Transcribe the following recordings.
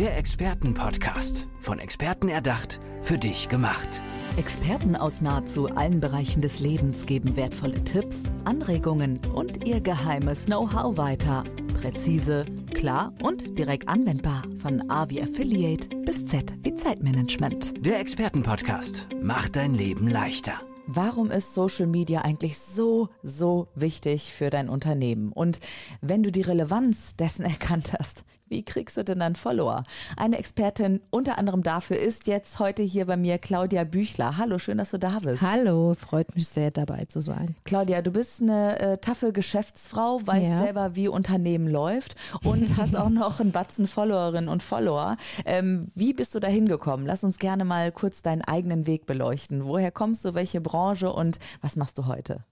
Der Expertenpodcast. Von Experten erdacht, für dich gemacht. Experten aus nahezu allen Bereichen des Lebens geben wertvolle Tipps, Anregungen und ihr geheimes Know-how weiter. Präzise, klar und direkt anwendbar. Von A wie Affiliate bis Z wie Zeitmanagement. Der Expertenpodcast macht dein Leben leichter. Warum ist Social Media eigentlich so, so wichtig für dein Unternehmen? Und wenn du die Relevanz dessen erkannt hast, wie kriegst du denn dann Follower? Eine Expertin unter anderem dafür ist jetzt heute hier bei mir Claudia Büchler. Hallo, schön, dass du da bist. Hallo, freut mich sehr dabei zu sein. Claudia, du bist eine äh, taffe Geschäftsfrau, weißt ja. selber, wie Unternehmen läuft und hast auch noch einen Batzen Followerinnen und Follower. Ähm, wie bist du da hingekommen? Lass uns gerne mal kurz deinen eigenen Weg beleuchten. Woher kommst du, welche Branche und was machst du heute?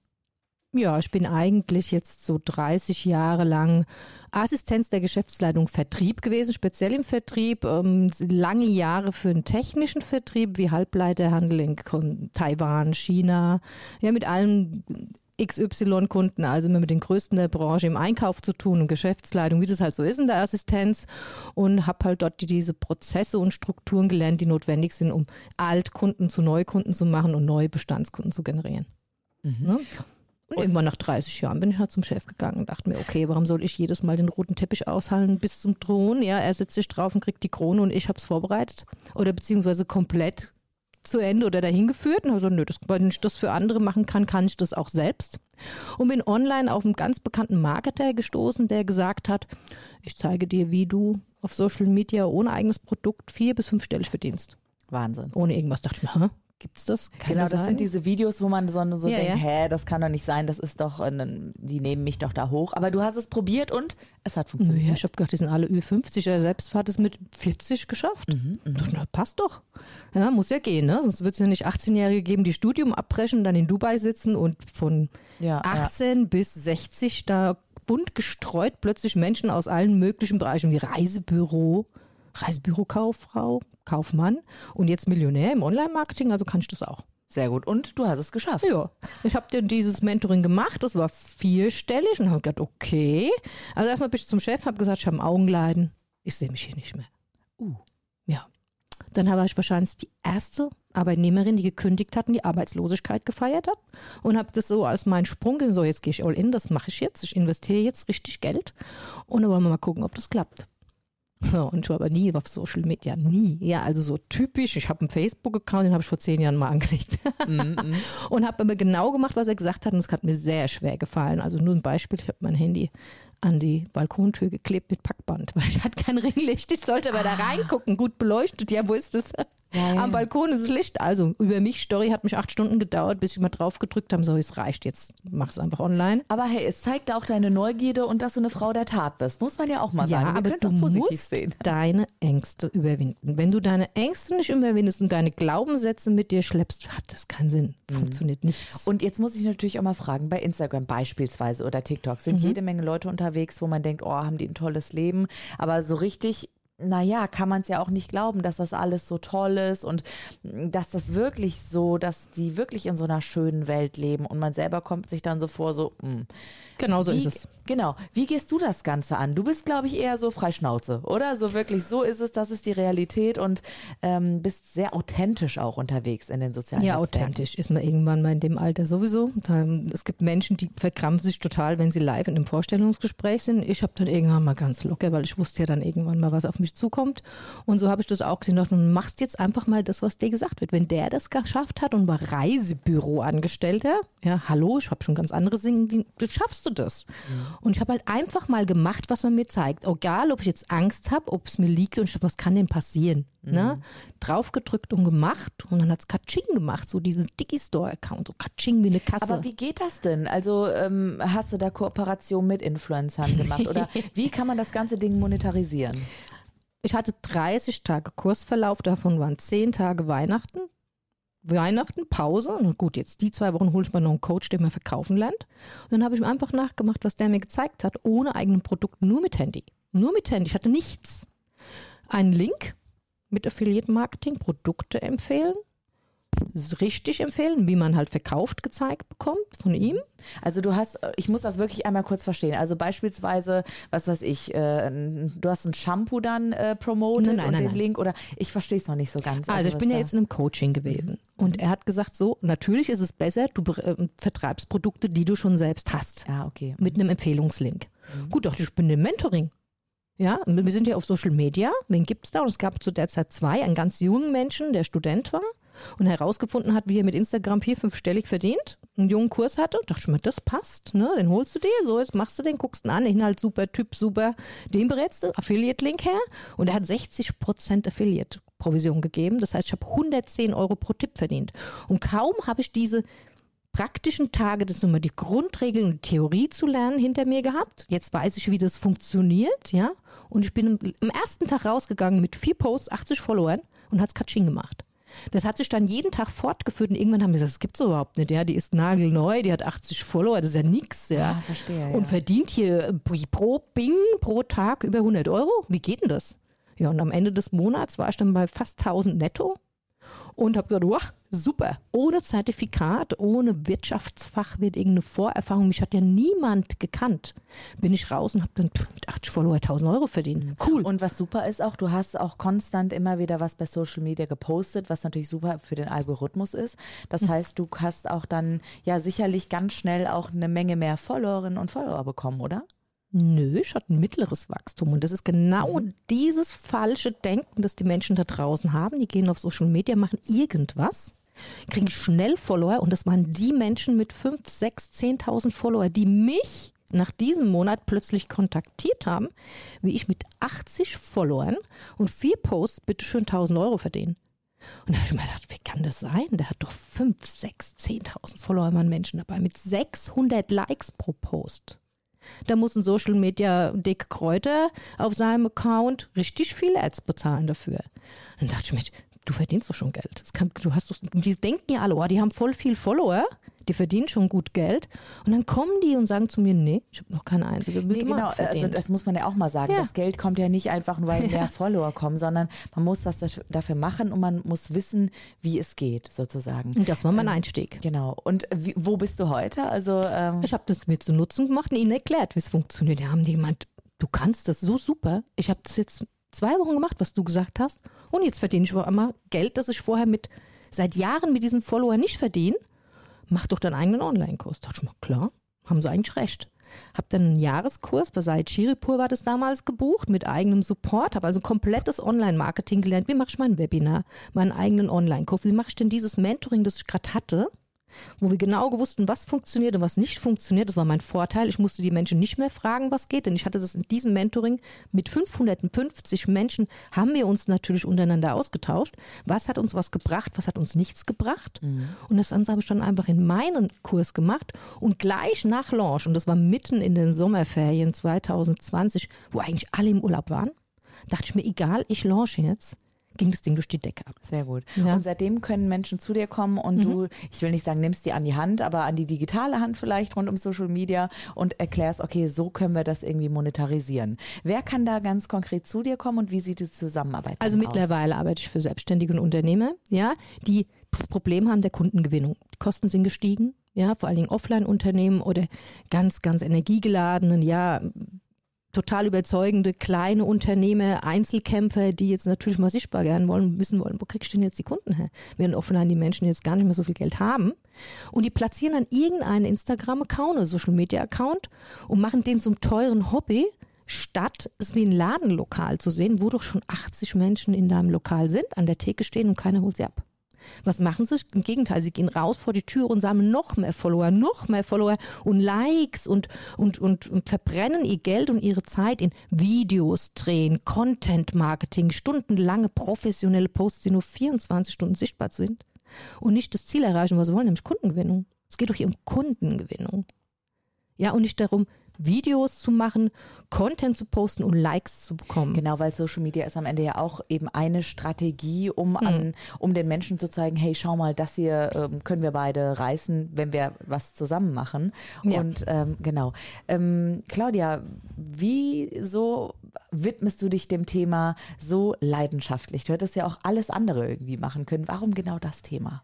Ja, ich bin eigentlich jetzt so 30 Jahre lang Assistenz der Geschäftsleitung Vertrieb gewesen, speziell im Vertrieb, ähm, lange Jahre für den technischen Vertrieb wie Halbleiterhandel in Taiwan, China, ja mit allen XY-Kunden, also mit den größten der Branche im Einkauf zu tun und Geschäftsleitung, wie das halt so ist in der Assistenz und habe halt dort diese Prozesse und Strukturen gelernt, die notwendig sind, um Altkunden zu Neukunden zu machen und neue Bestandskunden zu generieren. Mhm. Ne? Und irgendwann nach 30 Jahren bin ich halt zum Chef gegangen und dachte mir, okay, warum soll ich jedes Mal den roten Teppich aushalten bis zum Thron? Ja, er setzt sich drauf und kriegt die Krone und ich habe es vorbereitet. Oder beziehungsweise komplett zu Ende oder dahin geführt. Und habe so, nö, das, wenn ich das für andere machen kann, kann ich das auch selbst. Und bin online auf einen ganz bekannten Marketer gestoßen, der gesagt hat, ich zeige dir, wie du auf Social Media ohne eigenes Produkt vier- bis fünfstellig verdienst. Wahnsinn. Ohne irgendwas dachte ich mir, Gibt's das? Kann genau, das sein? sind diese Videos, wo man so, so ja, denkt, ja. hä, das kann doch nicht sein, das ist doch, die nehmen mich doch da hoch. Aber du hast es probiert und es hat funktioniert. Ja, ich habe gedacht, die sind alle Ü50. Er selbst hat es mit 40 geschafft. Mhm, mh. dachte, na, passt doch. Ja, muss ja gehen, ne? Sonst wird es ja nicht 18-Jährige geben, die Studium abbrechen, dann in Dubai sitzen und von ja, 18 bis 60 da bunt gestreut plötzlich Menschen aus allen möglichen Bereichen wie Reisebüro, Reisebürokauffrau, Kaufmann und jetzt Millionär im Online-Marketing, also kann ich das auch. Sehr gut. Und du hast es geschafft. Ja. Ich habe dann dieses Mentoring gemacht. Das war vierstellig und habe gedacht, okay. Also erstmal bin ich zum Chef, habe gesagt, ich habe Augenleiden. Ich sehe mich hier nicht mehr. Uh. Ja. Dann war ich wahrscheinlich die erste Arbeitnehmerin, die gekündigt hat und die Arbeitslosigkeit gefeiert hat. Und habe das so als meinen Sprung, so jetzt gehe ich all in, das mache ich jetzt. Ich investiere jetzt richtig Geld. Und dann wollen wir mal gucken, ob das klappt. Und ich war aber nie auf Social Media, nie. Ja, also so typisch. Ich habe einen Facebook-Account, den habe ich vor zehn Jahren mal angelegt. Mm -mm. und habe aber genau gemacht, was er gesagt hat. Und es hat mir sehr schwer gefallen. Also nur ein Beispiel, ich habe mein Handy an die Balkontür geklebt mit Packband, weil ich hatte kein Ringlicht. Ich sollte aber ah. da reingucken, gut beleuchtet. Ja, wo ist das? Ja, ja. Am Balkon ist das Licht. Also über mich, Story hat mich acht Stunden gedauert, bis ich mal drauf gedrückt habe. So, es reicht jetzt. Mach es einfach online. Aber hey, es zeigt auch deine Neugierde und dass du eine Frau der Tat bist. Muss man ja auch mal ja, sagen. Wir aber du musst sehen. deine Ängste überwinden. Wenn du deine Ängste nicht überwindest und deine Glaubenssätze mit dir schleppst, hat das keinen Sinn. Mhm. Funktioniert mhm. nichts. Und jetzt muss ich natürlich auch mal fragen, bei Instagram beispielsweise oder TikTok sind mhm. jede Menge Leute unterwegs, wo man denkt, oh, haben die ein tolles Leben. Aber so richtig naja, kann man es ja auch nicht glauben, dass das alles so toll ist und dass das wirklich so, dass die wirklich in so einer schönen Welt leben und man selber kommt sich dann so vor, so, mh. Hm. Genau so Wie, ist es. Genau. Wie gehst du das Ganze an? Du bist, glaube ich, eher so Freischnauze, oder? So wirklich, so ist es, das ist die Realität und ähm, bist sehr authentisch auch unterwegs in den sozialen Ja, Netzwerken. authentisch ist man irgendwann mal in dem Alter sowieso. Es gibt Menschen, die verkrampfen sich total, wenn sie live in einem Vorstellungsgespräch sind. Ich habe dann irgendwann mal ganz locker, weil ich wusste ja dann irgendwann mal, was auf mich zukommt. Und so habe ich das auch gesehen. Du machst jetzt einfach mal das, was dir gesagt wird. Wenn der das geschafft hat und war Reisebüroangestellter, ja, hallo, ich habe schon ganz andere Dinge, schaffst du du das? Mhm. Und ich habe halt einfach mal gemacht, was man mir zeigt. Egal, ob ich jetzt Angst habe, ob es mir liegt und ich was kann denn passieren? Mhm. Ne? Draufgedrückt und gemacht und dann hat es Katsching gemacht, so diesen Digistore-Account, so Katsching wie eine Kasse. Aber wie geht das denn? Also ähm, hast du da Kooperation mit Influencern gemacht oder wie kann man das ganze Ding monetarisieren? Ich hatte 30 Tage Kursverlauf, davon waren 10 Tage Weihnachten, Weihnachten, Pause. Und gut, jetzt die zwei Wochen hole ich mir noch einen Coach, der mir verkaufen lernt. Und dann habe ich mir einfach nachgemacht, was der mir gezeigt hat, ohne eigenen Produkt, nur mit Handy. Nur mit Handy. Ich hatte nichts. Einen Link mit Affiliate Marketing, Produkte empfehlen, richtig empfehlen, wie man halt verkauft gezeigt bekommt von ihm. Also du hast, ich muss das wirklich einmal kurz verstehen. Also beispielsweise, was weiß ich, äh, du hast ein Shampoo dann äh, promotet Nein, nein, und nein, den. Link oder ich verstehe es noch nicht so ganz. Also, ich was bin ja jetzt in einem Coaching gewesen und er hat gesagt, so, natürlich ist es besser, du äh, vertreibst Produkte, die du schon selbst hast, Ja, okay. mit einem Empfehlungslink. Gut, dachte ich, ich bin im Mentoring. Ja, wir sind ja auf Social Media. Wen gibt es da? Und es gab zu der Zeit zwei, einen ganz jungen Menschen, der Student war und herausgefunden hat, wie er mit Instagram vier, fünfstellig verdient, einen jungen Kurs hatte. Dachte ich mir, das passt, ne? Den holst du dir, so, jetzt machst du den, guckst ihn an, Inhalt super, Typ super, den berätst du, Affiliate-Link her und er hat 60% Affiliate-Provision gegeben. Das heißt, ich habe 110 Euro pro Tipp verdient. Und kaum habe ich diese praktischen Tage, das sind immer die Grundregeln und Theorie zu lernen, hinter mir gehabt. Jetzt weiß ich, wie das funktioniert, ja. Und ich bin am, am ersten Tag rausgegangen mit vier Posts, 80 Followern und hat's Katsching gemacht. Das hat sich dann jeden Tag fortgeführt und irgendwann haben wir gesagt, das gibt's überhaupt nicht, ja. Die ist nagelneu, die hat 80 Follower, das ist ja nix, ja. Ah, verstehe, Und ja. verdient hier pro Bing pro Tag über 100 Euro. Wie geht denn das? Ja, und am Ende des Monats war ich dann bei fast 1000 netto und habe gesagt, wow, super, ohne Zertifikat, ohne Wirtschaftsfachwirt, irgendeine Vorerfahrung, mich hat ja niemand gekannt. Bin ich raus und habe dann mit 80 Follower 1000 Euro verdient. Cool. Und was super ist auch, du hast auch konstant immer wieder was bei Social Media gepostet, was natürlich super für den Algorithmus ist. Das Hm. heißt, du hast auch dann ja sicherlich ganz schnell auch eine Menge mehr Followerinnen und Follower bekommen, oder? Nö, ich hatte ein mittleres Wachstum. Und das ist genau dieses falsche Denken, das die Menschen da draußen haben. Die gehen auf Social Media, machen irgendwas, kriegen schnell Follower. Und das waren die Menschen mit 5, 6, 10.000 Follower, die mich nach diesem Monat plötzlich kontaktiert haben, wie ich mit 80 Followern und vier Posts bitteschön 1000 Euro verdiene. Und da habe ich mir gedacht, wie kann das sein? Der hat doch 5, 6, 10.000 Follower, man Menschen dabei, mit 600 Likes pro Post. Da muss ein Social Media Dick Kräuter auf seinem Account richtig viele Ads bezahlen dafür. Dann dachte ich mir, du verdienst doch schon Geld. Das kann, du hast doch, die denken ja alle, oh, die haben voll viel Follower, die verdienen schon gut Geld. Und dann kommen die und sagen zu mir, nee, ich habe noch keine einzige Nee, genau, also das muss man ja auch mal sagen. Ja. Das Geld kommt ja nicht einfach nur, weil mehr Follower kommen, sondern man muss was daf- dafür machen und man muss wissen, wie es geht, sozusagen. und das war mein Einstieg. Genau. Und wie, wo bist du heute? Also ähm, Ich habe das mir zu Nutzen gemacht und ihnen erklärt, wie es funktioniert. Die haben die gemeint, du kannst das so super. Ich habe das jetzt zwei Wochen gemacht, was du gesagt hast. Und jetzt verdiene ich einmal Geld, das ich vorher mit seit Jahren mit diesen Followern nicht verdiene. Mach doch deinen eigenen Online-Kurs. Da dachte ich mir, klar, haben sie eigentlich recht. Hab dann einen Jahreskurs bei Said Shiripur war das damals gebucht mit eigenem Support, habe also komplettes Online-Marketing gelernt. Wie mache ich mein Webinar, meinen eigenen Online-Kurs? Wie mache ich denn dieses Mentoring, das ich gerade hatte? Wo wir genau gewussten, was funktioniert und was nicht funktioniert. Das war mein Vorteil. Ich musste die Menschen nicht mehr fragen, was geht, denn ich hatte das in diesem Mentoring mit 550 Menschen, haben wir uns natürlich untereinander ausgetauscht. Was hat uns was gebracht, was hat uns nichts gebracht? Und das Ganze habe ich dann einfach in meinen Kurs gemacht und gleich nach Launch, und das war mitten in den Sommerferien 2020, wo eigentlich alle im Urlaub waren, dachte ich mir, egal, ich launche jetzt, ging das Ding durch die Decke ab. Sehr gut. Ja. Und seitdem können Menschen zu dir kommen und du, ich will nicht sagen, nimmst die an die Hand, aber an die digitale Hand vielleicht rund um Social Media und erklärst, okay, so können wir das irgendwie monetarisieren. Wer kann da ganz konkret zu dir kommen und wie sieht die Zusammenarbeit Also aus? mittlerweile arbeite ich für Selbstständige und Unternehmer, ja, die das Problem haben der Kundengewinnung. Die Kosten sind gestiegen, ja, vor allen Dingen Offline-Unternehmen oder ganz, ganz energiegeladenen, ja, total überzeugende kleine Unternehmer, Einzelkämpfer, die jetzt natürlich mal sichtbar werden wollen, wissen wollen, wo krieg ich denn jetzt die Kunden her? Während offline die Menschen jetzt gar nicht mehr so viel Geld haben. Und die platzieren dann irgendeinen Instagram-Account oder Social-Media-Account und machen den zum teuren Hobby, statt es wie ein Ladenlokal zu sehen, wo doch schon 80 Menschen in deinem Lokal sind, an der Theke stehen und keiner holt sie ab. Was machen sie? Im Gegenteil, sie gehen raus vor die Tür und sammeln noch mehr Follower, noch mehr Follower und Likes und, und, und, und verbrennen ihr Geld und ihre Zeit in Videos drehen, Content Marketing, stundenlange professionelle Posts, die nur 24 Stunden sichtbar sind und nicht das Ziel erreichen, was sie wollen, nämlich Kundengewinnung. Es geht doch hier um Kundengewinnung. Ja, und nicht darum, Videos zu machen, Content zu posten und Likes zu bekommen. Genau, weil Social Media ist am Ende ja auch eben eine Strategie, um, Hm. an, um den Menschen zu zeigen, hey, schau mal, das hier ähm, können wir beide reißen, wenn wir was zusammen machen. Ja. Und ähm, genau. Ähm, Claudia, wieso widmest du dich dem Thema so leidenschaftlich? Du hättest ja auch alles andere irgendwie machen können. Warum genau das Thema?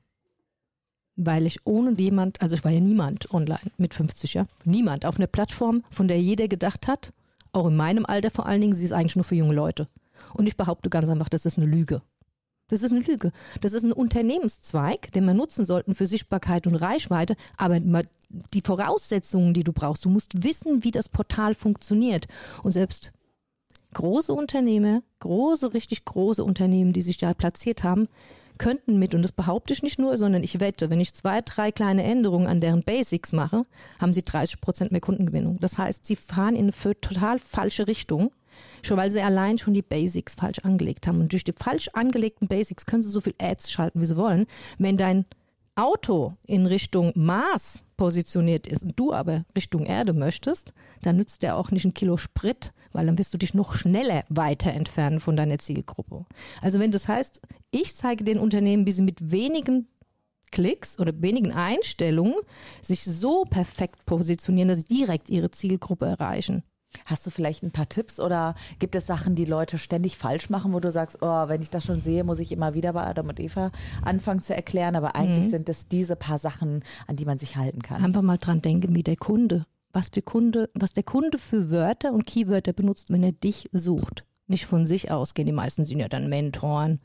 Weil ich ohne jemand, also ich war ja niemand online mit 50, ja, niemand auf einer Plattform, von der jeder gedacht hat, auch in meinem Alter vor allen Dingen, sie ist eigentlich nur für junge Leute. Und ich behaupte ganz einfach, das ist eine Lüge. Das ist eine Lüge. Das ist ein Unternehmenszweig, den wir nutzen sollten für Sichtbarkeit und Reichweite. Aber die Voraussetzungen, die du brauchst, du musst wissen, wie das Portal funktioniert. Und selbst große Unternehmen, große, richtig große Unternehmen, die sich da platziert haben, könnten mit, und das behaupte ich nicht nur, sondern ich wette, wenn ich zwei, drei kleine Änderungen an deren Basics mache, haben sie 30 Prozent mehr Kundengewinnung. Das heißt, sie fahren in eine total falsche Richtung, schon weil sie allein schon die Basics falsch angelegt haben. Und durch die falsch angelegten Basics können sie so viel Ads schalten, wie sie wollen. Wenn dein Auto in Richtung Mars positioniert ist und du aber Richtung Erde möchtest, dann nützt der auch nicht ein Kilo Sprit, weil dann wirst du dich noch schneller weiter entfernen von deiner Zielgruppe. Also wenn das heißt, ich zeige den Unternehmen, wie sie mit wenigen Klicks oder wenigen Einstellungen sich so perfekt positionieren, dass sie direkt ihre Zielgruppe erreichen. Hast du vielleicht ein paar Tipps oder gibt es Sachen, die Leute ständig falsch machen, wo du sagst, oh, wenn ich das schon sehe, muss ich immer wieder bei Adam und Eva anfangen zu erklären, aber eigentlich mhm. sind es diese paar Sachen, an die man sich halten kann. Einfach mal dran denken, wie der Kunde, was der Kunde, was der Kunde für Wörter und Keywörter benutzt, wenn er dich sucht. Nicht von sich ausgehen. Die meisten sind ja dann Mentoren,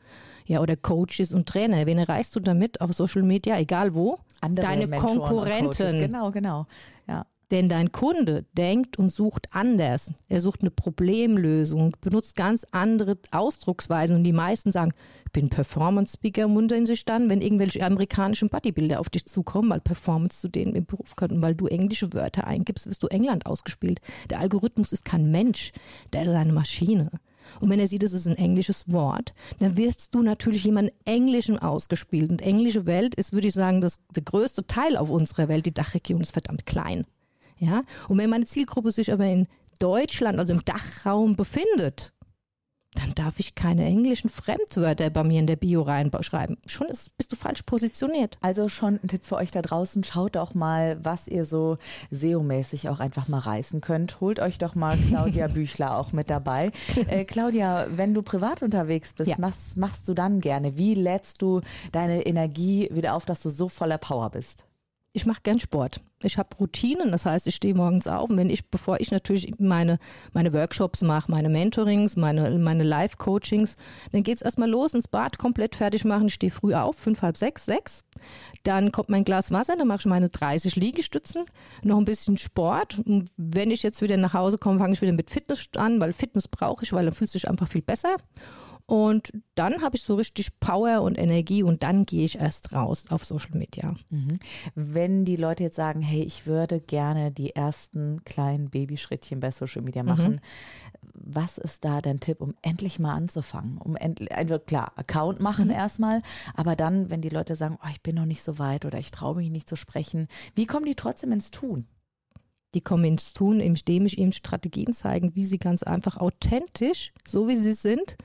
ja, oder Coaches und Trainer. Wen erreichst du damit auf Social Media, egal wo? Andere Deine Mentoren Konkurrenten. Genau, genau. Ja. Denn dein Kunde denkt und sucht anders. Er sucht eine Problemlösung, benutzt ganz andere Ausdrucksweisen. Und die meisten sagen, ich bin Performance-Speaker, wundern sich dann, wenn irgendwelche amerikanischen Bodybuilder auf dich zukommen, weil Performance zu denen im Beruf könnten, weil du englische Wörter eingibst, wirst du England ausgespielt. Der Algorithmus ist kein Mensch, der ist eine Maschine. Und wenn er sieht, es ist ein englisches Wort, dann wirst du natürlich jemand Englischen ausgespielt. Und englische Welt ist, würde ich sagen, das, der größte Teil auf unserer Welt. Die Dachregion ist verdammt klein. Ja? Und wenn meine Zielgruppe sich aber in Deutschland, also im Dachraum befindet, dann darf ich keine englischen Fremdwörter bei mir in der Bio reinschreiben. Schon ist, bist du falsch positioniert. Also schon ein Tipp für euch da draußen. Schaut doch mal, was ihr so SEO-mäßig auch einfach mal reißen könnt. Holt euch doch mal Claudia Büchler auch mit dabei. Äh, Claudia, wenn du privat unterwegs bist, ja. was machst du dann gerne? Wie lädst du deine Energie wieder auf, dass du so voller Power bist? Ich mache gern Sport. Ich habe Routinen, das heißt, ich stehe morgens auf und wenn ich, bevor ich natürlich meine, meine Workshops mache, meine Mentorings, meine, meine Live-Coachings, dann geht es erstmal los ins Bad, komplett fertig machen. Ich stehe früh auf, fünf, halb sechs, sechs. Dann kommt mein Glas Wasser, dann mache ich meine 30 Liegestützen, noch ein bisschen Sport. Und wenn ich jetzt wieder nach Hause komme, fange ich wieder mit Fitness an, weil Fitness brauche ich, weil dann fühlst du dich einfach viel besser. Und dann habe ich so richtig Power und Energie und dann gehe ich erst raus auf Social Media. Mhm. Wenn die Leute jetzt sagen, hey, ich würde gerne die ersten kleinen Babyschrittchen bei Social Media machen, mhm. was ist da dein Tipp, um endlich mal anzufangen? Um endlich, also klar, Account machen mhm. erstmal, aber dann, wenn die Leute sagen, oh, ich bin noch nicht so weit oder ich traue mich nicht zu sprechen, wie kommen die trotzdem ins Tun? Die kommen ins Tun, indem ich ihnen Strategien zeigen, wie sie ganz einfach authentisch, so wie sie sind,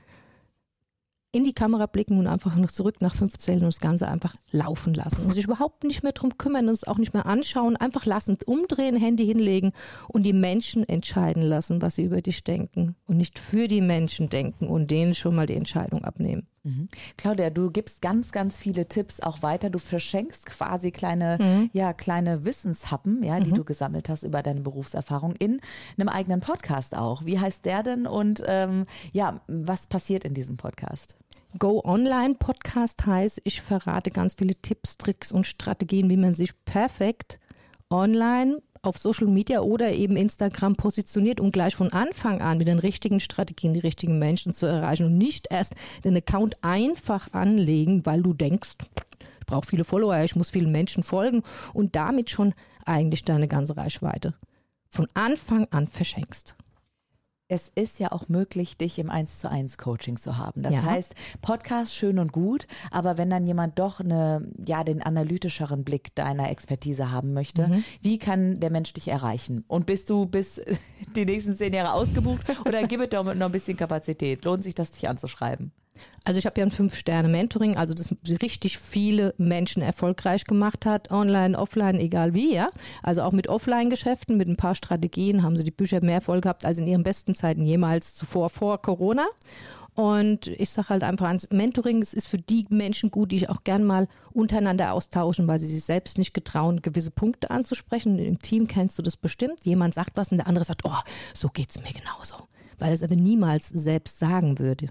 in die Kamera blicken und einfach noch zurück nach fünf Zellen und das Ganze einfach laufen lassen und sich überhaupt nicht mehr drum kümmern und es auch nicht mehr anschauen, einfach lassen, umdrehen, Handy hinlegen und die Menschen entscheiden lassen, was sie über dich denken und nicht für die Menschen denken und denen schon mal die Entscheidung abnehmen. Mhm. Claudia, du gibst ganz, ganz viele Tipps auch weiter. Du verschenkst quasi kleine, mhm. ja, kleine Wissenshappen, ja, die mhm. du gesammelt hast über deine Berufserfahrung in einem eigenen Podcast auch. Wie heißt der denn und ähm, ja, was passiert in diesem Podcast? Go Online Podcast heißt, ich verrate ganz viele Tipps, Tricks und Strategien, wie man sich perfekt online auf Social Media oder eben Instagram positioniert, um gleich von Anfang an mit den richtigen Strategien die richtigen Menschen zu erreichen und nicht erst den Account einfach anlegen, weil du denkst, ich brauche viele Follower, ich muss vielen Menschen folgen und damit schon eigentlich deine ganze Reichweite von Anfang an verschenkst es ist ja auch möglich, dich im 1 zu 1 Coaching zu haben. Das ja. heißt, Podcast schön und gut, aber wenn dann jemand doch eine, ja, den analytischeren Blick deiner Expertise haben möchte, mhm. wie kann der Mensch dich erreichen? Und bist du bis die nächsten zehn Jahre ausgebucht oder gib es doch noch ein bisschen Kapazität? Lohnt sich das, dich anzuschreiben? Also ich habe ja ein Fünf-Sterne-Mentoring, also das richtig viele Menschen erfolgreich gemacht hat, online, offline, egal wie, ja. Also auch mit Offline-Geschäften, mit ein paar Strategien haben sie die Bücher mehr Erfolg gehabt als in ihren besten Zeiten jemals zuvor vor Corona. Und ich sage halt einfach ans Mentoring, es ist für die Menschen gut, die ich auch gern mal untereinander austauschen, weil sie sich selbst nicht getrauen, gewisse Punkte anzusprechen. Im Team kennst du das bestimmt. Jemand sagt was und der andere sagt, oh, so geht es mir genauso. Weil er es aber niemals selbst sagen würde.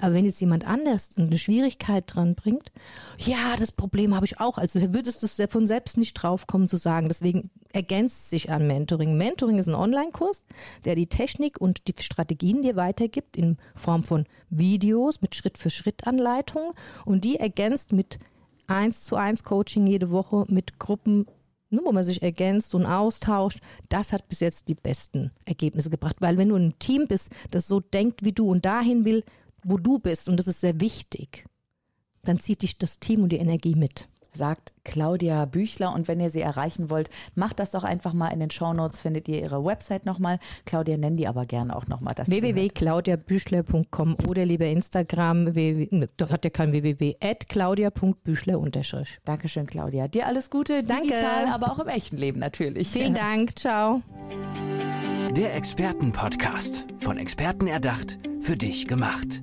Aber wenn jetzt jemand anders eine Schwierigkeit dran bringt, ja, das Problem habe ich auch. Also würdest du von selbst nicht draufkommen zu sagen. Deswegen ergänzt sich an Mentoring. Mentoring ist ein Online-Kurs, der die Technik und die Strategien dir weitergibt in Form von Videos mit Schritt-für-Schritt-Anleitungen und die ergänzt mit 1 zu 1 Coaching jede Woche mit Gruppen ne, wo man sich ergänzt und austauscht, das hat bis jetzt die besten Ergebnisse gebracht. Weil wenn du ein Team bist, das so denkt wie du und dahin will, wo du bist, und das ist sehr wichtig, dann zieht dich das Team und die Energie mit sagt Claudia Büchler. Und wenn ihr sie erreichen wollt, macht das doch einfach mal in den Shownotes, findet ihr ihre Website nochmal. Claudia, nenn die aber gerne auch nochmal. www.claudiabüchler.com oder lieber Instagram, www, da hat ja kein www, at claudia.büchler unterstrich. Dankeschön, Claudia. Dir alles Gute, Danke. digital, aber auch im echten Leben natürlich. Vielen Dank, ciao. Der Expertenpodcast, von Experten erdacht, für dich gemacht.